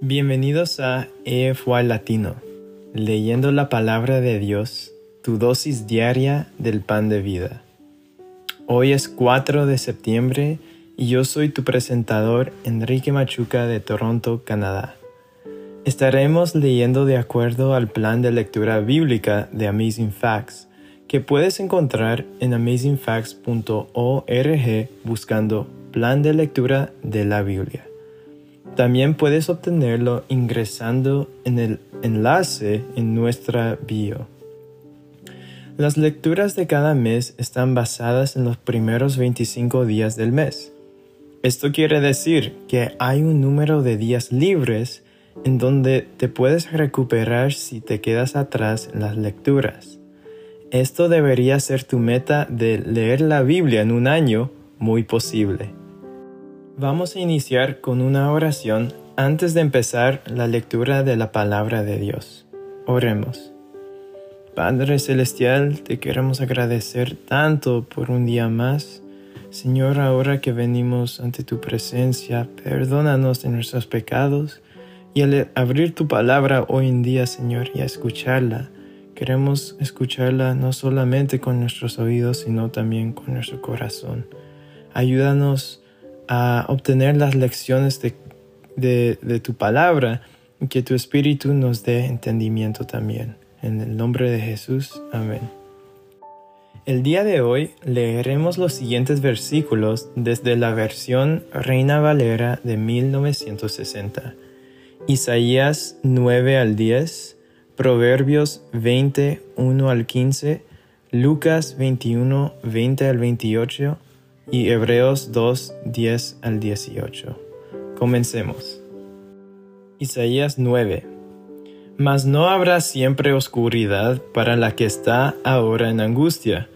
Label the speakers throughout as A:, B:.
A: Bienvenidos a EFY Latino, leyendo la palabra de Dios, tu dosis diaria del pan de vida. Hoy es 4 de septiembre y yo soy tu presentador Enrique Machuca de Toronto, Canadá. Estaremos leyendo de acuerdo al plan de lectura bíblica de Amazing Facts, que puedes encontrar en amazingfacts.org buscando plan de lectura de la Biblia. También puedes obtenerlo ingresando en el enlace en nuestra bio. Las lecturas de cada mes están basadas en los primeros 25 días del mes. Esto quiere decir que hay un número de días libres en donde te puedes recuperar si te quedas atrás en las lecturas. Esto debería ser tu meta de leer la Biblia en un año muy posible. Vamos a iniciar con una oración antes de empezar la lectura de la palabra de Dios. Oremos. Padre Celestial, te queremos agradecer tanto por un día más. Señor, ahora que venimos ante tu presencia, perdónanos de nuestros pecados y al abrir tu palabra hoy en día, Señor, y escucharla, queremos escucharla no solamente con nuestros oídos, sino también con nuestro corazón. Ayúdanos a obtener las lecciones de, tu palabra y que tu Espíritu nos dé entendimiento también. En el nombre de Jesús, amén. El día de hoy leeremos los siguientes versículos desde la versión Reina Valera de 1960. Isaías 9 al 10, Proverbios 20, 1 al 15, Lucas 21, 20 al 28, y Hebreos 2, 10 al 18. Comencemos. Isaías 9. Mas no habrá siempre oscuridad para la que está ahora en angustia,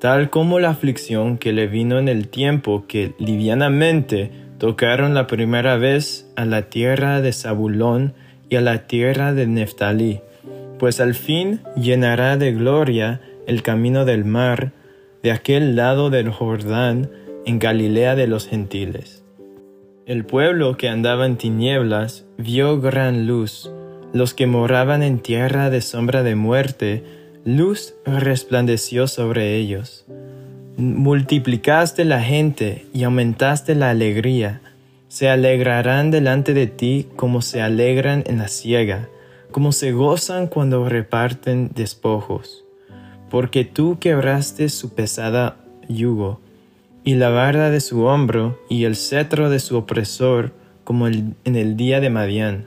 A: tal como la aflicción que le vino en el tiempo que livianamente tocaron la primera vez a la tierra de Zabulón y a la tierra de Neftalí, pues al fin llenará de gloria el camino del mar, de aquel lado del Jordán, en Galilea de los gentiles. El pueblo que andaba en tinieblas vio gran luz, los que moraban en tierra de sombra de muerte, luz resplandeció sobre ellos. Multiplicaste la gente y aumentaste la alegría. Se alegrarán delante de ti como se alegran en la siega, como se gozan cuando reparten despojos porque tú quebraste su pesada yugo, y la barda de su hombro, y el cetro de su opresor, como en el día de Madián.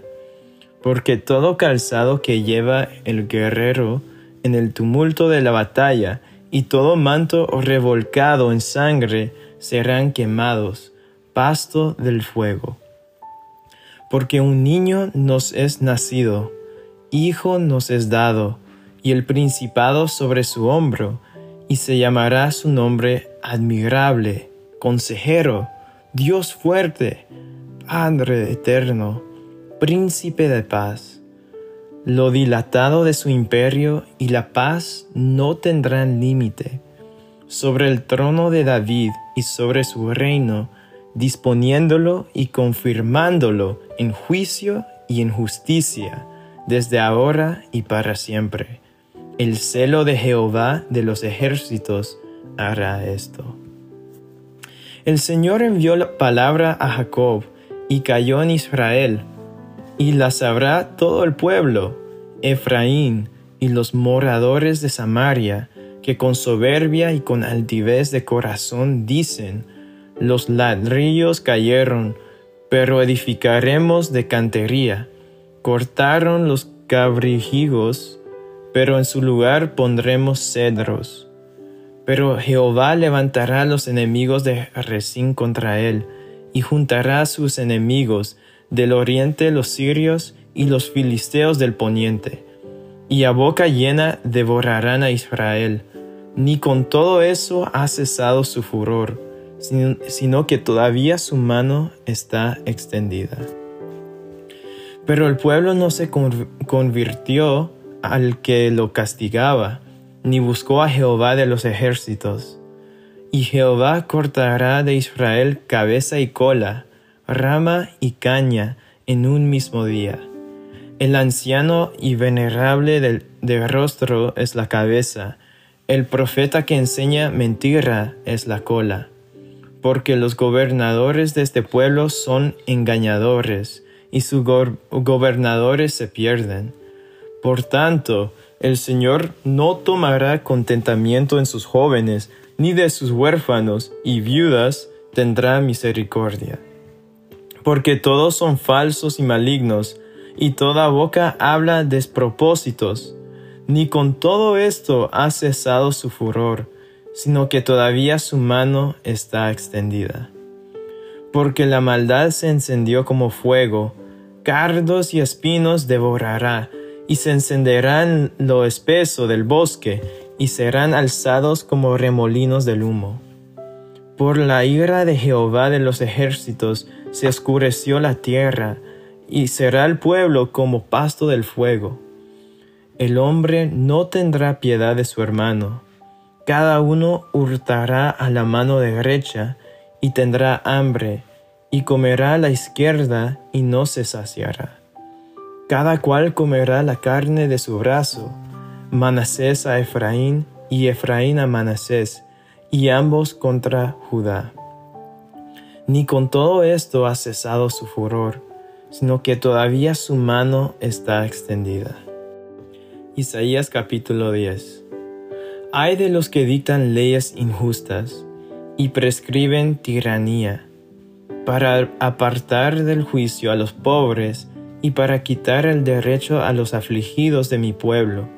A: Porque todo calzado que lleva el guerrero en el tumulto de la batalla, y todo manto revolcado en sangre, serán quemados, pasto del fuego. Porque un niño nos es nacido, hijo nos es dado, y el principado sobre su hombro, y se llamará su nombre admirable, consejero, Dios fuerte, Padre eterno, príncipe de paz. Lo dilatado de su imperio y la paz no tendrán límite. Sobre el trono de David y sobre su reino, disponiéndolo y confirmándolo en juicio y en justicia, desde ahora y para siempre el celo de Jehová de los ejércitos hará esto. El Señor envió la palabra a Jacob y cayó en Israel, y la sabrá todo el pueblo, Efraín y los moradores de Samaria, que con soberbia y con altivez de corazón dicen, los ladrillos cayeron, pero edificaremos de cantería. Cortaron los cabrijigos pero en su lugar pondremos cedros. Pero Jehová levantará los enemigos de Resín contra él, y juntará a sus enemigos del oriente los sirios y los filisteos del poniente, y a boca llena devorarán a Israel. Ni con todo eso ha cesado su furor, sino que todavía su mano está extendida. Pero el pueblo no se convirtió al que lo castigaba, ni buscó a Jehová de los ejércitos. Y Jehová cortará de Israel cabeza y cola, rama y caña, en un mismo día. El anciano y venerable del, rostro es la cabeza, el profeta que enseña mentira es la cola. Porque los gobernadores de este pueblo son engañadores, y sus gobernadores se pierden. Por tanto, el Señor no tomará contentamiento en sus jóvenes, ni de sus huérfanos y viudas tendrá misericordia. Porque todos son falsos y malignos, y toda boca habla despropósitos. Ni con todo esto ha cesado su furor, sino que todavía su mano está extendida. Porque la maldad se encendió como fuego, cardos y espinos devorará, y se encenderá en lo espeso del bosque, y serán alzados como remolinos del humo. Por la ira de Jehová de los ejércitos se oscureció la tierra, y será el pueblo como pasto del fuego. El hombre no tendrá piedad de su hermano, cada uno hurtará a la mano derecha, y tendrá hambre, y comerá a la izquierda, y no se saciará. Cada cual comerá la carne de su brazo, Manasés a Efraín, y Efraín a Manasés, y ambos contra Judá. Ni con todo esto ha cesado su furor, sino que todavía su mano está extendida. Isaías capítulo 10 Hay de los que dictan leyes injustas y prescriben tiranía, para apartar del juicio a los pobres y para quitar el derecho a los afligidos de mi pueblo,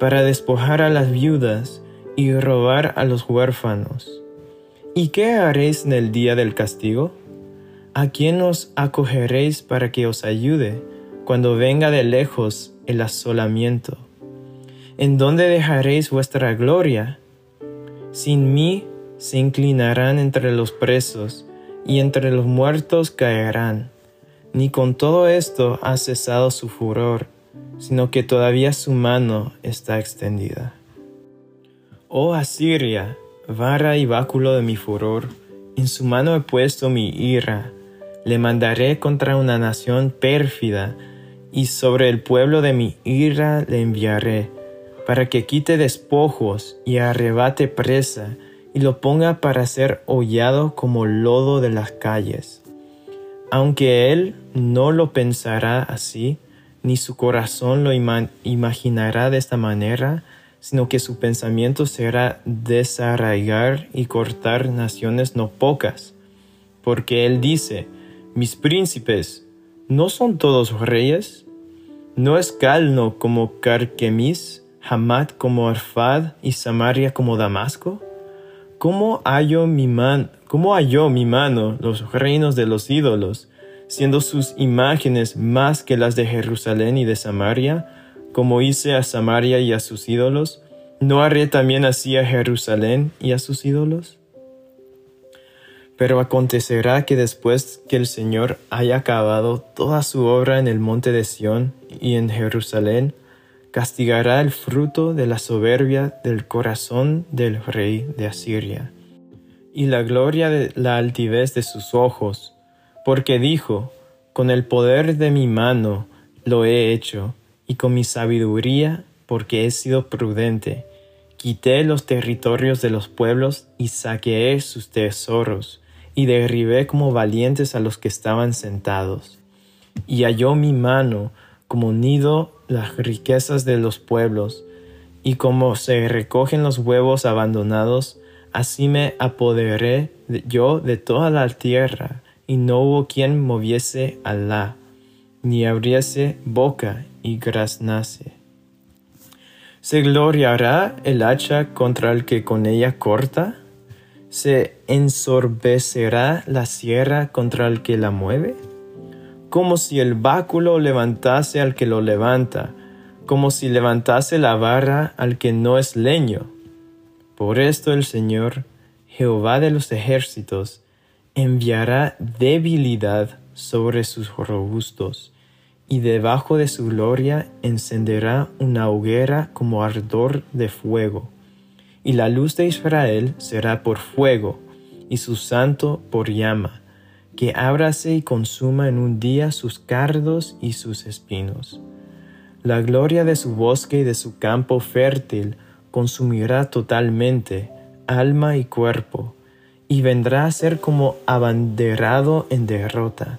A: para despojar a las viudas y robar a los huérfanos. ¿Y qué haréis en el día del castigo? ¿A quién os acogeréis para que os ayude cuando venga de lejos el asolamiento? ¿En dónde dejaréis vuestra gloria? Sin mí se inclinarán entre los presos, y entre los muertos caerán. Ni con todo esto ha cesado su furor, sino que todavía su mano está extendida. Oh Asiria, vara y báculo de mi furor, en su mano he puesto mi ira le mandaré contra una nación pérfida, y sobre el pueblo de mi ira le enviaré, para que quite despojos y arrebate presa, y lo ponga para ser hollado como lodo de las calles. Aunque él no lo pensará así, ni su corazón lo imaginará de esta manera, sino que su pensamiento será desarraigar y cortar naciones no pocas. Porque él dice, mis príncipes, ¿no son todos reyes? ¿No es Calno como Carquemis, Hamad como Arfad y Samaria como Damasco? ¿Cómo halló mi, ¿Cómo halló mi mano los reinos de los ídolos, siendo sus imágenes más que las de Jerusalén y de Samaria, como hice a Samaria y a sus ídolos? ¿No haré también así a Jerusalén y a sus ídolos? Pero acontecerá que después que el Señor haya acabado toda su obra en el monte de Sión y en Jerusalén, castigará el fruto de la soberbia del corazón del rey de Asiria, y la gloria de la altivez de sus ojos, porque dijo, con el poder de mi mano lo he hecho, y con mi sabiduría, porque he sido prudente, quité los territorios de los pueblos y saqueé sus tesoros, y derribé como valientes a los que estaban sentados. Y halló mi mano como nido las riquezas de los pueblos, y como se recogen los huevos abandonados, así me apoderé yo de toda la tierra, y no hubo quien moviese Alá, ni abriese boca y graznase. ¿Se gloriará el hacha contra el que con ella corta? ¿Se ensorbecerá la sierra contra el que la mueve? Como si el báculo levantase al que lo levanta, como si levantase la barra al que no es leño. Por esto el Señor, Jehová de los ejércitos, enviará debilidad sobre sus robustos, y debajo de su gloria encenderá una hoguera como ardor de fuego y la luz de Israel será por fuego, y su santo por llama, que ábrase y consuma en un día sus cardos y sus espinos. La gloria de su bosque y de su campo fértil consumirá totalmente alma y cuerpo, y vendrá a ser como abanderado en derrota.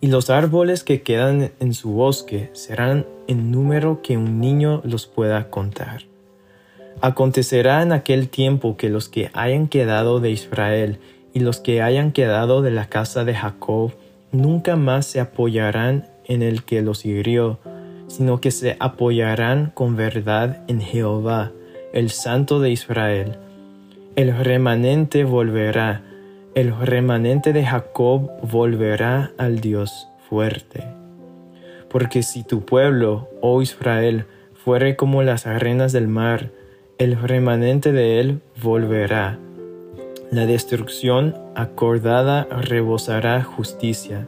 A: Y los árboles que quedan en su bosque serán en número que un niño los pueda contar. Acontecerá en aquel tiempo que los que hayan quedado de Israel y los que hayan quedado de la casa de Jacob nunca más se apoyarán en el que los hirió, sino que se apoyarán con verdad en Jehová, el Santo de Israel. El remanente volverá, el remanente de Jacob volverá al Dios fuerte. Porque si tu pueblo, oh Israel, fuere como las arenas del mar, el remanente de él volverá la destrucción acordada rebosará justicia,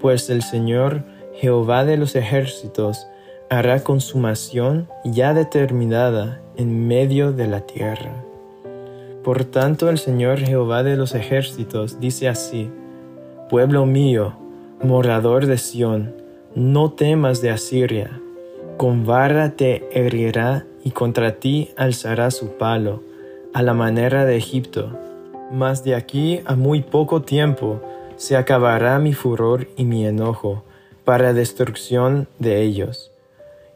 A: pues el Señor Jehová de los ejércitos hará consumación ya determinada en medio de la tierra. Por tanto el Señor Jehová de los ejércitos dice así, Pueblo mío, morador de Sión, no temas de Asiria, con vara te herirá y contra ti alzará su palo, a la manera de Egipto mas de aquí a muy poco tiempo se acabará mi furor y mi enojo para destrucción de ellos.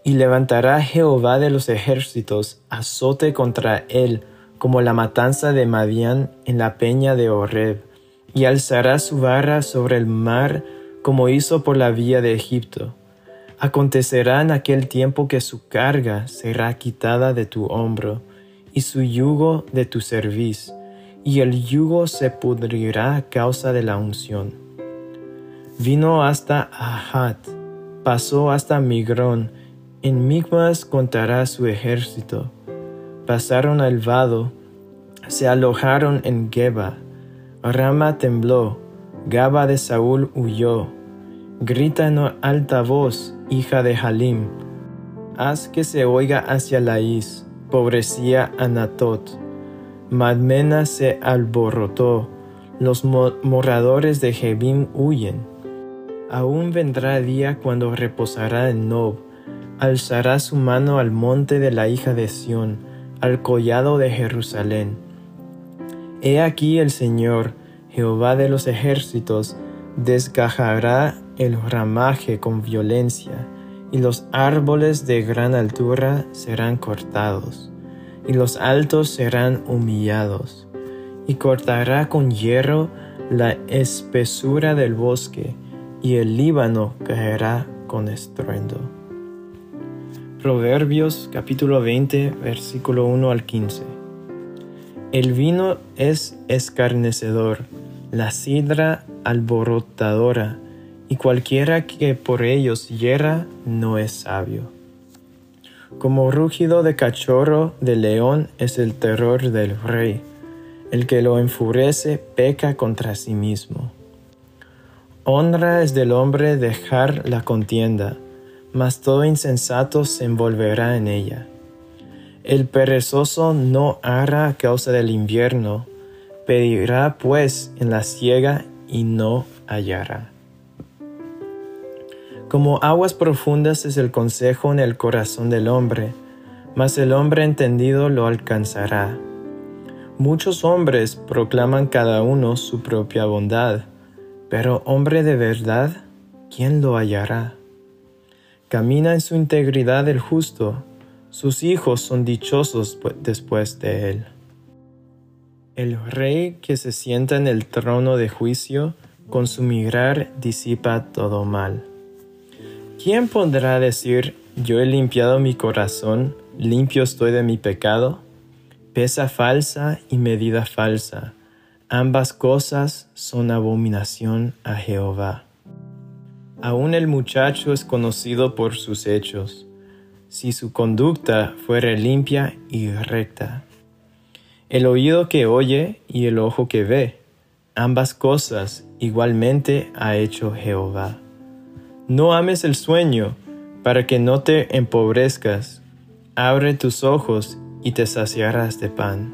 A: Y levantará Jehová de los ejércitos azote contra él como la matanza de Madián en la peña de Horeb, y alzará su barra sobre el mar como hizo por la vía de Egipto. Acontecerá en aquel tiempo que su carga será quitada de tu hombro, y su yugo de tu cerviz, y el yugo se pudrirá a causa de la unción. Vino hasta Ahat, pasó hasta Migrón, en Migmas contará su ejército. Pasaron al vado, se alojaron en Geba. Rama tembló, Gaba de Saúl huyó. Grita en alta voz, hija de Halim. Haz que se oiga hacia la is, pobrecía Anatot Madmena se alborotó, los moradores de Jebim huyen. Aún vendrá día cuando reposará en Nob, alzará su mano al monte de la hija de Sión, al collado de Jerusalén. He aquí el Señor, Jehová de los ejércitos, desgajará el ramaje con violencia, y los árboles de gran altura serán cortados y los altos serán humillados, y cortará con hierro la espesura del bosque, y el Líbano caerá con estruendo. Proverbios capítulo 20 versículo 1 al 15. El vino es escarnecedor, la sidra alborotadora, y cualquiera que por ellos hierra no es sabio. Como rugido de cachorro de león es el terror del rey. El que lo enfurece peca contra sí mismo. Honra es del hombre dejar la contienda, mas todo insensato se envolverá en ella. El perezoso no hará a causa del invierno, pedirá pues en la siega y no hallará. Como aguas profundas es el consejo en el corazón del hombre, mas el hombre entendido lo alcanzará. Muchos hombres proclaman cada uno su propia bondad, pero hombre de verdad, ¿quién lo hallará? Camina en su integridad el justo, sus hijos son dichosos después de él. El rey que se sienta en el trono de juicio, con su mirar disipa todo mal. ¿Quién podrá decir, yo he limpiado mi corazón, limpio estoy de mi pecado? Pesa falsa y medida falsa, ambas cosas son abominación a Jehová. Aún el muchacho es conocido por sus hechos, si su conducta fuere limpia y recta. El oído que oye y el ojo que ve, ambas cosas igualmente ha hecho Jehová. No ames el sueño, para que no te empobrezcas. Abre tus ojos y te saciarás de pan.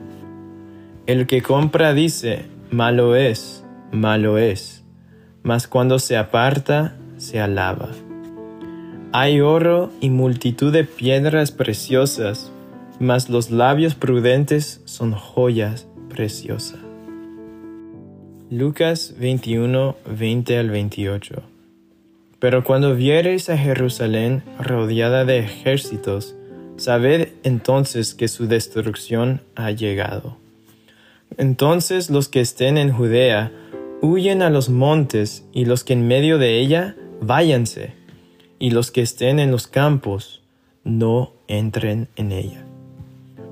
A: El que compra dice, malo es, malo es, mas cuando se aparta, se alaba. Hay oro y multitud de piedras preciosas, mas los labios prudentes son joyas preciosas. Lucas 21, 20 al 28. Pero cuando viereis a Jerusalén rodeada de ejércitos, sabed entonces que su destrucción ha llegado. Entonces los que estén en Judea, huyen a los montes, y los que en medio de ella, váyanse, y los que estén en los campos, no entren en ella.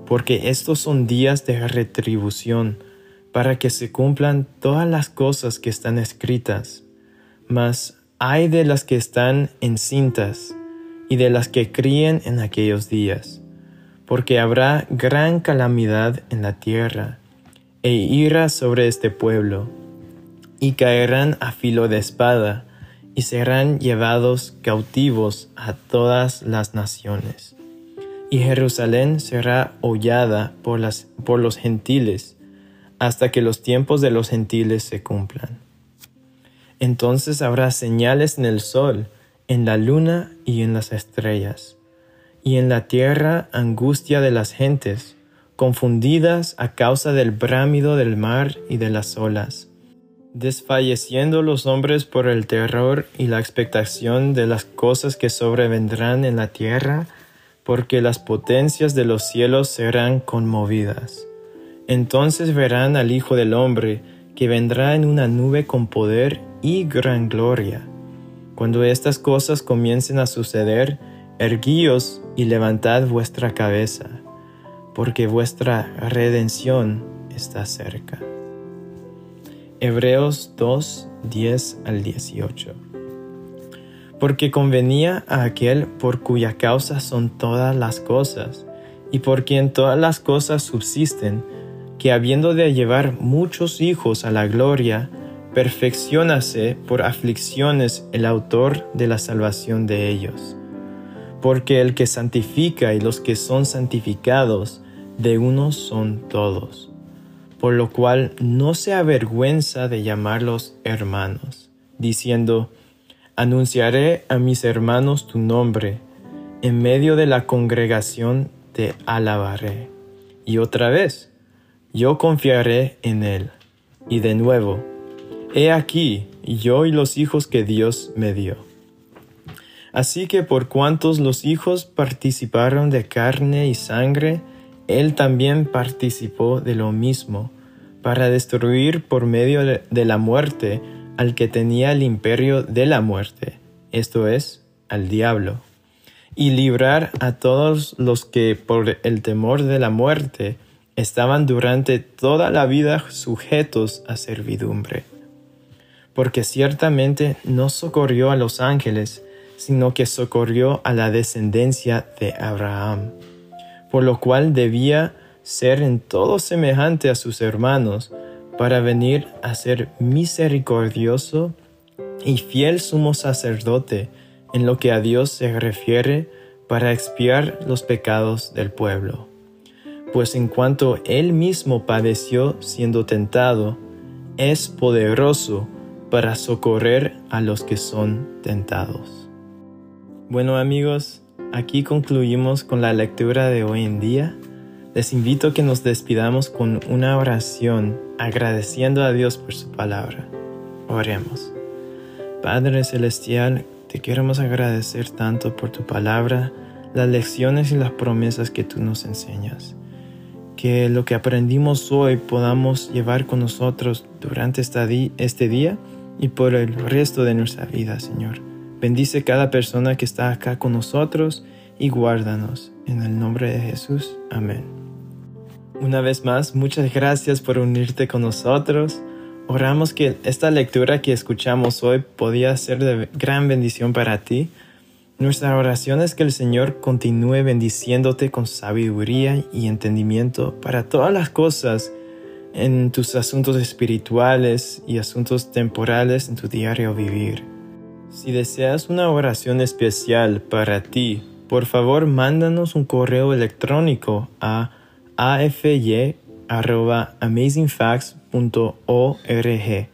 A: Porque estos son días de retribución, para que se cumplan todas las cosas que están escritas. Mas hay de las que están encintas y de las que críen en aquellos días, porque habrá gran calamidad en la tierra e ira sobre este pueblo, y caerán a filo de espada, y serán llevados cautivos a todas las naciones. Y Jerusalén será hollada por los gentiles, hasta que los tiempos de los gentiles se cumplan. Entonces habrá señales en el sol, en la luna y en las estrellas, y en la tierra angustia de las gentes, confundidas a causa del brámido del mar y de las olas, desfalleciendo los hombres por el terror y la expectación de las cosas que sobrevendrán en la tierra, porque las potencias de los cielos serán conmovidas. Entonces verán al Hijo del Hombre, que vendrá en una nube con poder y gran gloria. Cuando estas cosas comiencen a suceder, erguíos y levantad vuestra cabeza, porque vuestra redención está cerca. Hebreos 2, 10 al 18. Porque convenía a aquel por cuya causa son todas las cosas, y por quien todas las cosas subsisten, que habiendo de llevar muchos hijos a la gloria, perfeccionase por aflicciones el autor de la salvación de ellos. Porque el que santifica y los que son santificados, de uno son todos. Por lo cual no se avergüenza de llamarlos hermanos, diciendo, Anunciaré a mis hermanos tu nombre, en medio de la congregación te alabaré. Y otra vez, yo confiaré en él. Y de nuevo, he aquí yo y los hijos que Dios me dio. Así que por cuantos los hijos participaron de carne y sangre, él también participó de lo mismo, para destruir por medio de la muerte al que tenía el imperio de la muerte, esto es, al diablo, y librar a todos los que por el temor de la muerte estaban durante toda la vida sujetos a servidumbre. Porque ciertamente no socorrió a los ángeles, sino que socorrió a la descendencia de Abraham, por lo cual debía ser en todo semejante a sus hermanos, para venir a ser misericordioso y fiel sumo sacerdote en lo que a Dios se refiere para expiar los pecados del pueblo pues en cuanto él mismo padeció siendo tentado, es poderoso para socorrer a los que son tentados. Bueno amigos, aquí concluimos con la lectura de hoy en día. Les invito a que nos despidamos con una oración agradeciendo a Dios por su palabra. Oremos. Padre Celestial, te queremos agradecer tanto por tu palabra, las lecciones y las promesas que tú nos enseñas que lo que aprendimos hoy podamos llevar con nosotros durante este día y por el resto de nuestra vida, Señor. Bendice cada persona que está acá con nosotros y guárdanos. En el nombre de Jesús. Amén. Una vez más, muchas gracias por unirte con nosotros. Oramos que esta lectura que escuchamos hoy podía ser de gran bendición para ti nuestra oración es que el Señor continúe bendiciéndote con sabiduría y entendimiento para todas las cosas en tus asuntos espirituales y asuntos temporales en tu diario vivir. Si deseas una oración especial para ti, por favor mándanos un correo electrónico a afy.amazingfacts.org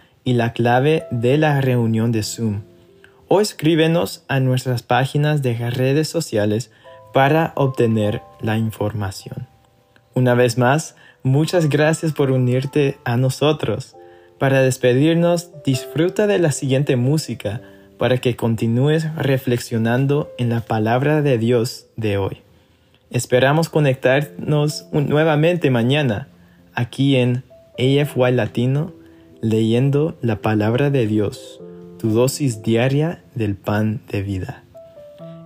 A: y la clave de la reunión de Zoom o escríbenos a nuestras páginas de redes sociales para obtener la información. Una vez más, muchas gracias por unirte a nosotros. Para despedirnos, disfruta de la siguiente música para que continúes reflexionando en la palabra de Dios de hoy. Esperamos conectarnos nuevamente mañana aquí en AFY Latino, leyendo la palabra de Dios, tu dosis diaria del pan de vida.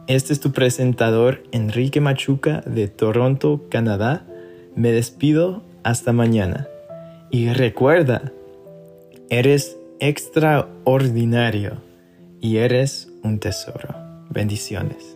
A: Este es tu presentador Enrique Machuca de Toronto, Canadá. Me despido hasta mañana. Y recuerda, eres extraordinario y eres un tesoro. Bendiciones.